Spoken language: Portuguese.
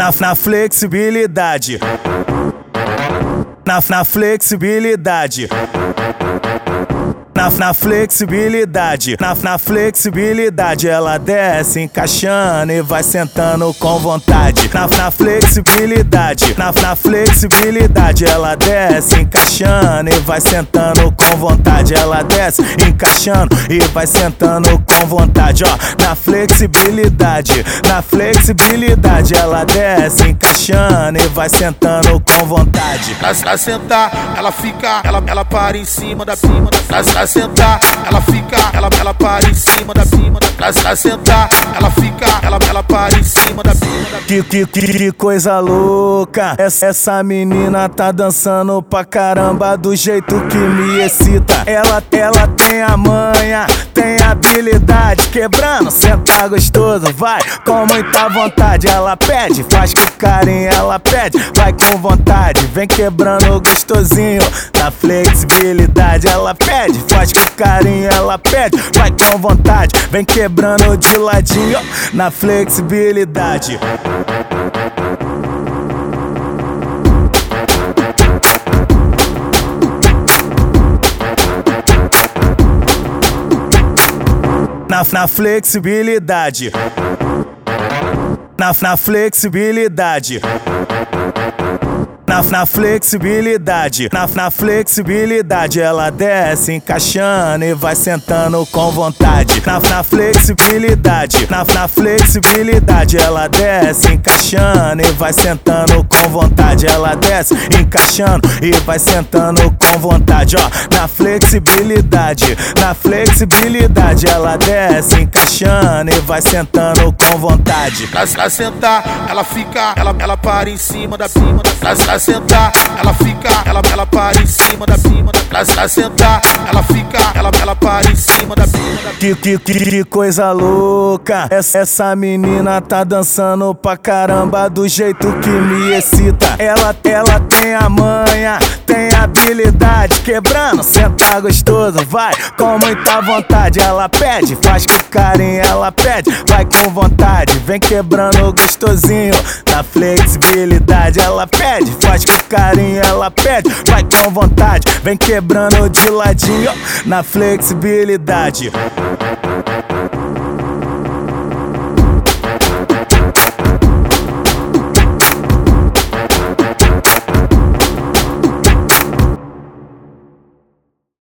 na, na flexibilidade. Na, na flexibilidade na, na flexibilidade, na, na flexibilidade ela desce encaixando e vai sentando com vontade. Na, na flexibilidade, na, na flexibilidade ela desce encaixando e vai sentando com vontade. Ela desce encaixando e vai sentando com vontade. Ó, na flexibilidade, na flexibilidade ela desce encaixando e vai sentando com vontade. Pra, pra sentar, ela fica, ela, ela para em cima da cima da, pra, sentar, ela fica, ela, ela para em cima da cima da, pra, sentar, ela fica, ela, ela para em cima da cima da. Que, que, que coisa louca, essa, essa menina tá dançando pra caramba do jeito que me excita. Ela, ela tem a manha, tem habilidade, quebrando, senta gostoso, vai com muita vontade. Ela pede, faz com carinho, ela pede, vai com vontade, vem quebrando gostosinho, na flexibilidade. Ela pede, faz com carinho, ela pede, vai com vontade, vem quebrando de ladinho, na flexibilidade. Na, na flexibilidade. Na, na flexibilidade na, na flexibilidade, na, na flexibilidade ela desce encaixando e vai sentando com vontade. Na, na flexibilidade, na, na flexibilidade ela desce encaixando e vai sentando com vontade. Ela desce encaixando e vai sentando com vontade. Ó, na flexibilidade, na flexibilidade ela desce encaixando e vai sentando com vontade. Pra, pra sentar, ela fica, ela, ela para em cima da cima da, pra, sentar, ela fica, ela, ela para em cima da cima da, pra, sentar, ela fica, ela, ela para em cima da. Que, que, que coisa louca, essa, essa menina tá dançando pra caramba do jeito que me excita. Ela, ela tem a manha, tem habilidade, quebrando, senta gostoso, vai com muita vontade. Ela pede, faz com carinho, ela pede, vai com vontade, vem quebrando gostosinho, na flexibilidade. Ela pede, faz com carinho, ela pede, vai com vontade, vem quebrando de ladinho na flexibilidade.